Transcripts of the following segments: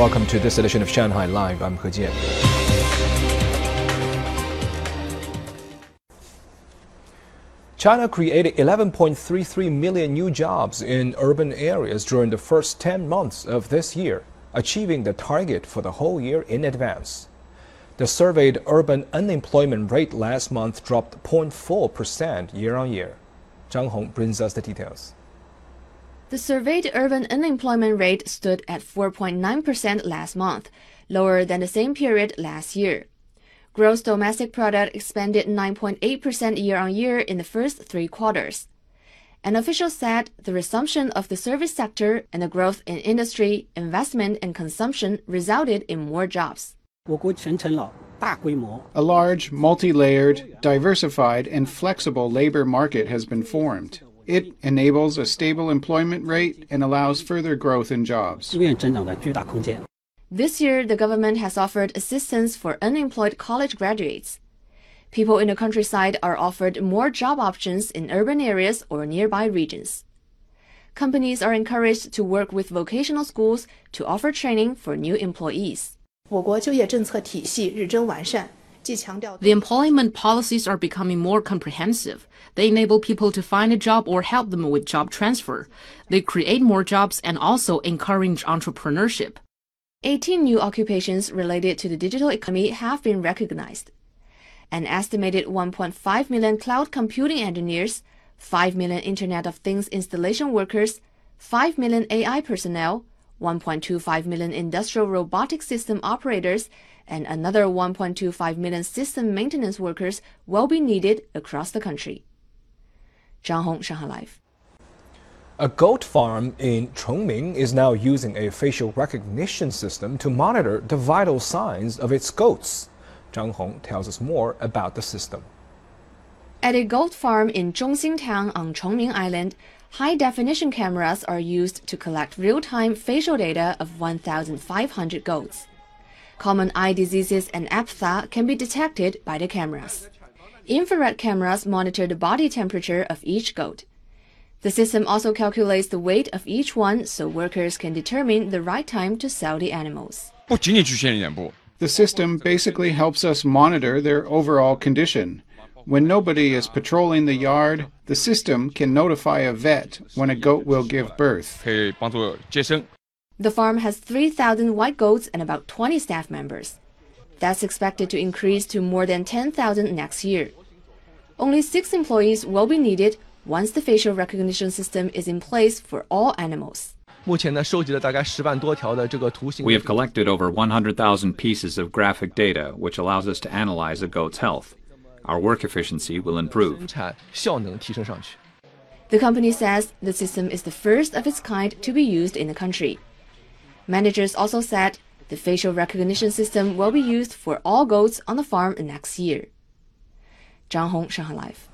Welcome to this edition of Shanghai Live. I'm He Jian. China created 11.33 million new jobs in urban areas during the first 10 months of this year, achieving the target for the whole year in advance. The surveyed urban unemployment rate last month dropped 0.4% year on year. Zhang Hong brings us the details. The surveyed urban unemployment rate stood at 4.9% last month, lower than the same period last year. Gross domestic product expanded 9.8% year on year in the first three quarters. An official said the resumption of the service sector and the growth in industry, investment, and consumption resulted in more jobs. A large, multi layered, diversified, and flexible labor market has been formed. It enables a stable employment rate and allows further growth in jobs. This year, the government has offered assistance for unemployed college graduates. People in the countryside are offered more job options in urban areas or nearby regions. Companies are encouraged to work with vocational schools to offer training for new employees. The employment policies are becoming more comprehensive. They enable people to find a job or help them with job transfer. They create more jobs and also encourage entrepreneurship. 18 new occupations related to the digital economy have been recognized. An estimated 1.5 million cloud computing engineers, 5 million Internet of Things installation workers, 5 million AI personnel, 1.25 million industrial robotic system operators, and another 1.25 million system maintenance workers will be needed across the country. Zhang Hong, Shanghai Live. A goat farm in Chongming is now using a facial recognition system to monitor the vital signs of its goats. Zhang Hong tells us more about the system. At a goat farm in Zhongxing Town on Chongming Island, high definition cameras are used to collect real time facial data of 1,500 goats. Common eye diseases and aphtha can be detected by the cameras. Infrared cameras monitor the body temperature of each goat. The system also calculates the weight of each one so workers can determine the right time to sell the animals. Oh, the system basically helps us monitor their overall condition. When nobody is patrolling the yard, the system can notify a vet when a goat will give birth. The farm has 3,000 white goats and about 20 staff members. That's expected to increase to more than 10,000 next year. Only six employees will be needed once the facial recognition system is in place for all animals. We have collected over 100,000 pieces of graphic data, which allows us to analyze a goat's health. Our work efficiency will improve. The company says the system is the first of its kind to be used in the country. Managers also said the facial recognition system will be used for all goats on the farm next year. Zhang Hong, Shanghai Live.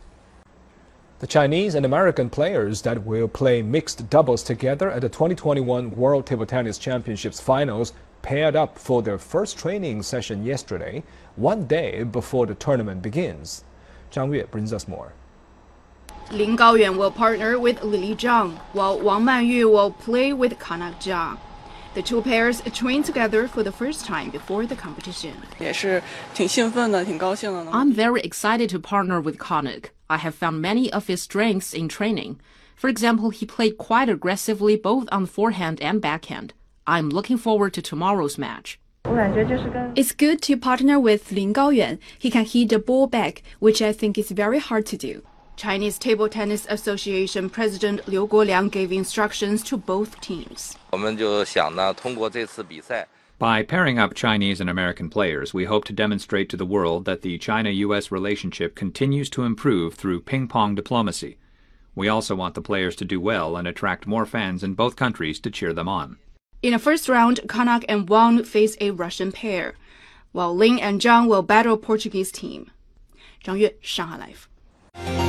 The Chinese and American players that will play mixed doubles together at the 2021 World Table Tennis Championships finals paired up for their first training session yesterday, one day before the tournament begins. Zhang Yue brings us more. Lin Gaoyuan will partner with Lily Zhang, while Wang Manyu will play with Kanak Jha. The two pairs train together for the first time before the competition. I'm very excited to partner with Kanak. I have found many of his strengths in training. For example, he played quite aggressively both on forehand and backhand. I'm looking forward to tomorrow's match. It's good to partner with Lin Gaoyuan. He can hit the ball back, which I think is very hard to do. Chinese Table Tennis Association President Liu Guoliang gave instructions to both teams. By pairing up Chinese and American players, we hope to demonstrate to the world that the China US relationship continues to improve through ping pong diplomacy. We also want the players to do well and attract more fans in both countries to cheer them on. In the first round, Kanak and Wang face a Russian pair, while Lin and Zhang will battle Portuguese team. Zhang Yue, Shanghai Live.